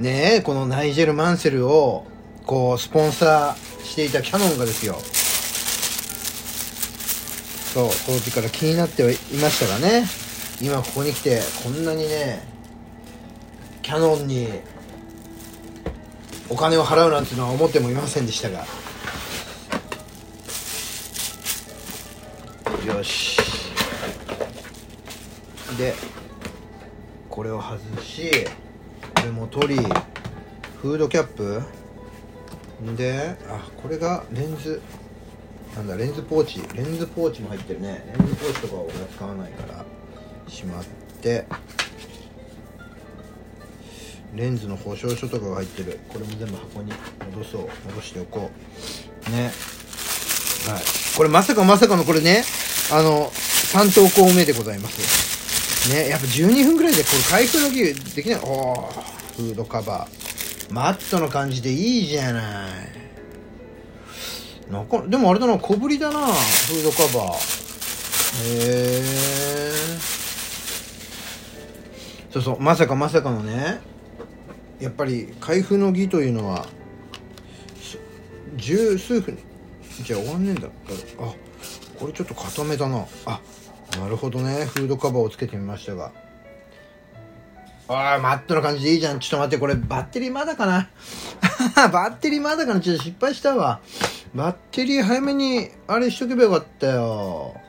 ねえこのナイジェル・マンセルをこうスポンサーしていたキャノンがですよ。そう当時から気になってはいましたがね。今ここに来てこんなにねキャノンにお金を払うなんていうのは思ってもいませんでしたが。よし。でこれを外しこれも取りフードキャップ。であこれがレンズ。なんだレンズポーチ。レンズポーチも入ってるね。レンズポーチとかは俺は使わないから。しまって。レンズの保証書とかが入ってる。これも全部箱に戻そう。戻しておこう。ね。はい。これまさかまさかのこれね。あの3等項目でございます。ね。やっぱ12分ぐらいでこれ開封の儀できない。おおフードカバー。マットの感じでいいじゃない。なかでもあれだな小ぶりだなフードカバー。へえそうそうまさかまさかのねやっぱり開封の儀というのは十数分じゃあ終わんねえんだあこれちょっと固めだな。あなるほどねフードカバーをつけてみましたが。ああマットな感じでいいじゃん。ちょっと待ってこれバッテリーまだかな？バッテリーまだかな？ちょっと失敗したわ。バッテリー早めにあれしとけばよかったよ。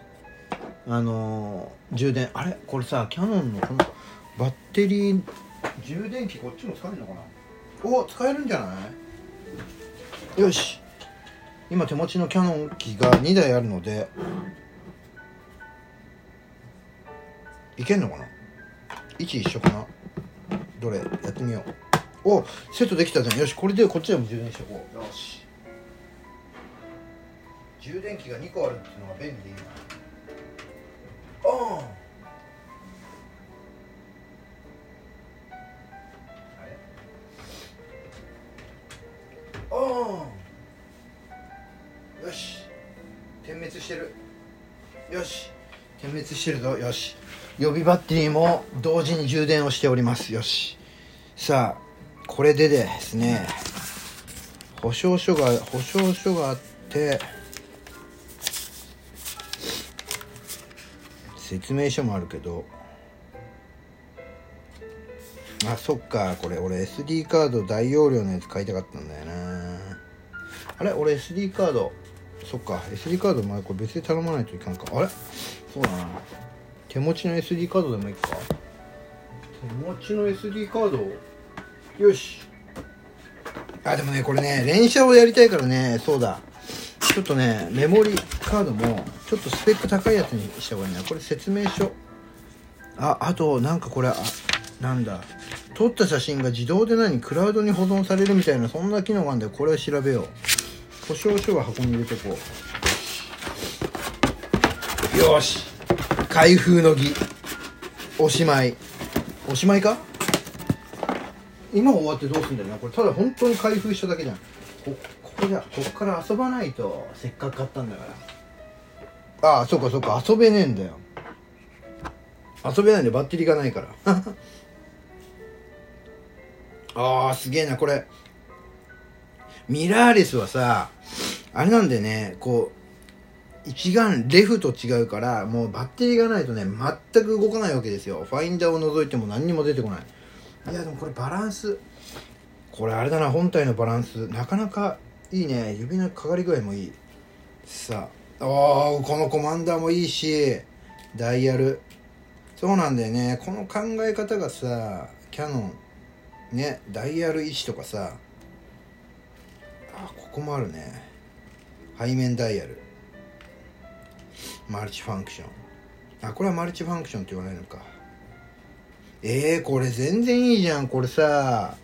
あのー、充電。あれ？これさキャノンのこのバッテリー充電器こっちも使えるのかな？お使えるんじゃない？よし。今手持ちのキャノン機が2台あるのでいけんのかな？位置一緒かな？どれやってみよう。おセットできたじゃん。よしこれでこっちでも充電しとこうよし。充電器が2個あるっていうのが便利。でいいなああおよし。点滅してる。よし。点滅してるぞ。よし予備バッテリーも同時に充電をしております。よし。さあこれでですね保証書が保証書があって説明書もあるけどあそっかこれ俺 SD カード大容量のやつ買いたかったんだよな。あれ？俺 SD カードそっか SD カード前これ別で頼まないといかんか。あれ？そうだな。手持ちの SD カードでもいいか？手持ちの SD カード？よし。あでもねこれね連射をやりたいからね。そうだ。ちょっとねメモリカードもちょっとスペック高いやつにした方がいいな。これ説明書。ああとなんかこれあなんだ。撮った写真が自動で何？クラウドに保存されるみたいなそんな機能があるんだよ。これを調べよう。保証書は箱に入れてこう。よし。開封の儀。おしまい。おしまいか？今終わってどうすんだよな。これただ本当に開封しただけじゃん。こここじゃこっから遊ばないとせっかく買ったんだから。ああそうかそうか。遊べねえんだよ。遊べないんでバッテリーがないから。ああすげえなこれ。ミラーレスはさあれなんでね。こう一眼レフと違うからもうバッテリーがないとね全く動かないわけですよ。ファインダーを除いても何にも出てこない。いやでもこれバランス。これあれだな本体のバランス。なかなかいいね。指のかかり具合もいい。さあ。おこのコマンダーもいいし。ダイヤル。そうなんだよね。この考え方がさキャノン。ね。ダイヤル1とかさ。あここもあるね。背面ダイヤル。マルチファンクション。あこれはマルチファンクションって言わないのか。えー、これ全然いいじゃん。これさ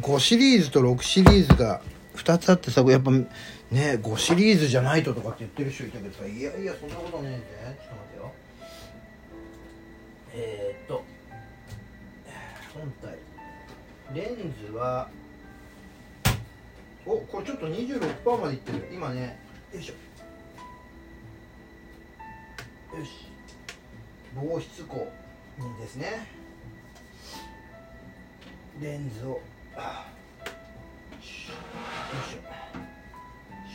5シリーズと6シリーズが2つあってさやっぱね5シリーズじゃないととかって言ってる人いたけどさいやいやそんなことねえんだよ。ちょっと待ってよ。えー、っと本体。レンズはおこれちょっと26%までいってる。今ねよいしょ。よし。防湿庫にですね。レンズを。よいしょ。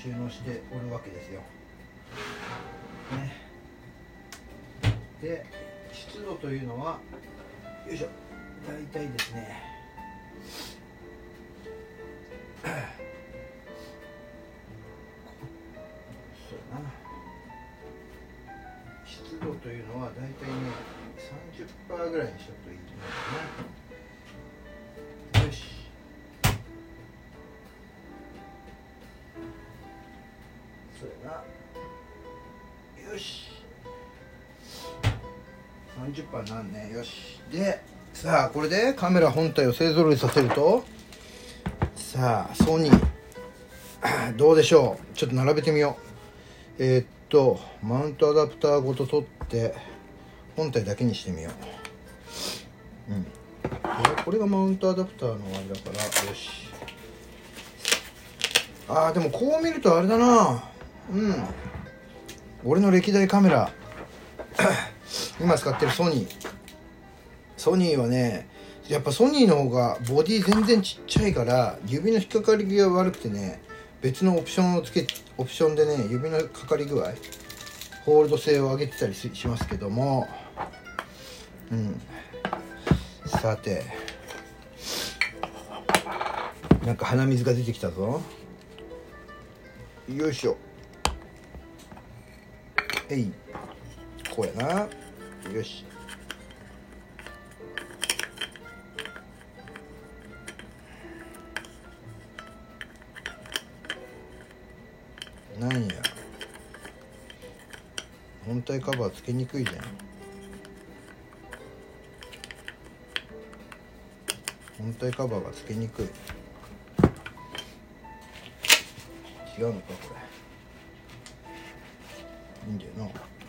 収納しておるわけですよ、ね、で湿度というのはよいしょ。大体ですね。いうのは大体ね30%ぐらいにしとくといいと思うかなよしそうやなよし30%なんねよしでさあこれでカメラ本体を勢ぞろいさせると。さあソニーどうでしょう？ちょっと並べてみよう。えー、っとマウントアダプターごと取って本体だけにしてみよう。うん。これがマウントアダプターのあれだからよし。あーでもこう見るとあれだな。うん。俺の歴代カメラ。今使ってるソニー。ソニーはねやっぱソニーの方がボディ全然ちっちゃいから指の引っかかりが悪くてね別のオプションをつけオプションでね指のかかり具合ホールド性を上げてたりしますけども。うん。さて。なんか鼻水が出てきたぞ。よいしょ。えい。こうやな。よし。なんや。本体カバーつけにくいじゃん。本体カバーがつけにくい。違うのかこれ。いいんだよな。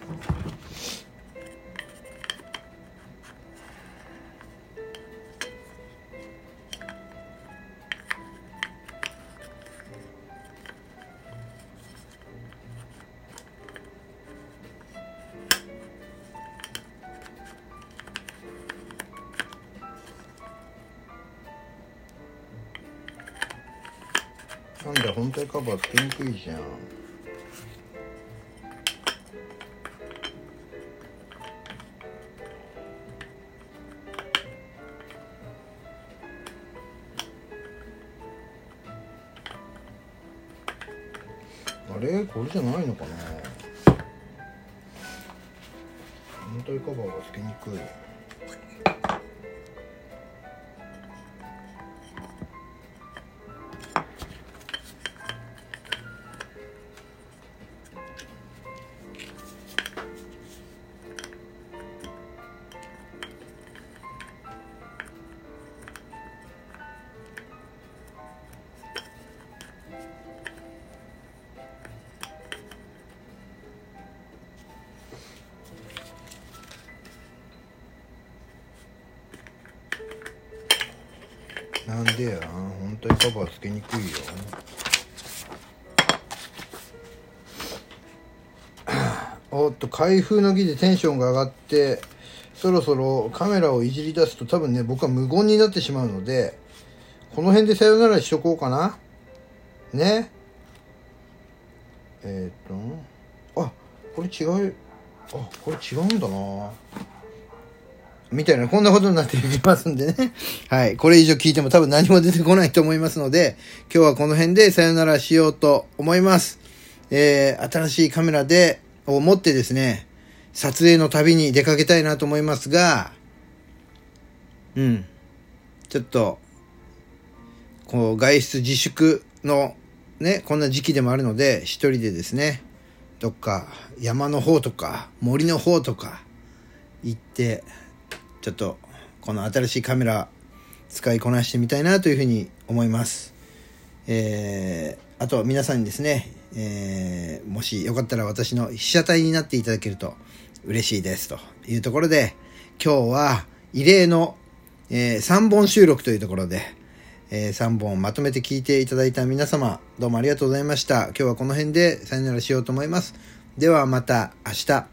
んだ本体カバーつけにくいじゃん。あれ？これじゃないのかな？本体カバーがつけにくい。なんでや。本体カバーつけにくいよ。おっと開封の儀でテンションが上がってそろそろカメラをいじり出すと多分ね僕は無言になってしまうのでこの辺でさよならしとこうかな。ね。えっ、とあこれ違う。あこれ違うんだな。みたいな、こんなことになっていきますんでね。はい。これ以上聞いても多分何も出てこないと思いますので、今日はこの辺でさよならしようと思います。えー、新しいカメラで、を持ってですね、撮影の旅に出かけたいなと思いますが、うん。ちょっと、こう、外出自粛のね、こんな時期でもあるので、一人でですね、どっか山の方とか森の方とか行って、ちょっとこの新しいカメラ使いこなしてみたいなというふうに思います。えー、あと皆さんにですね、えー、もしよかったら私の被写体になっていただけると嬉しいですというところで、今日は異例の、えー、3本収録というところで、えー、3本まとめて聞いていただいた皆様、どうもありがとうございました。今日はこの辺でさよならしようと思います。ではまた明日。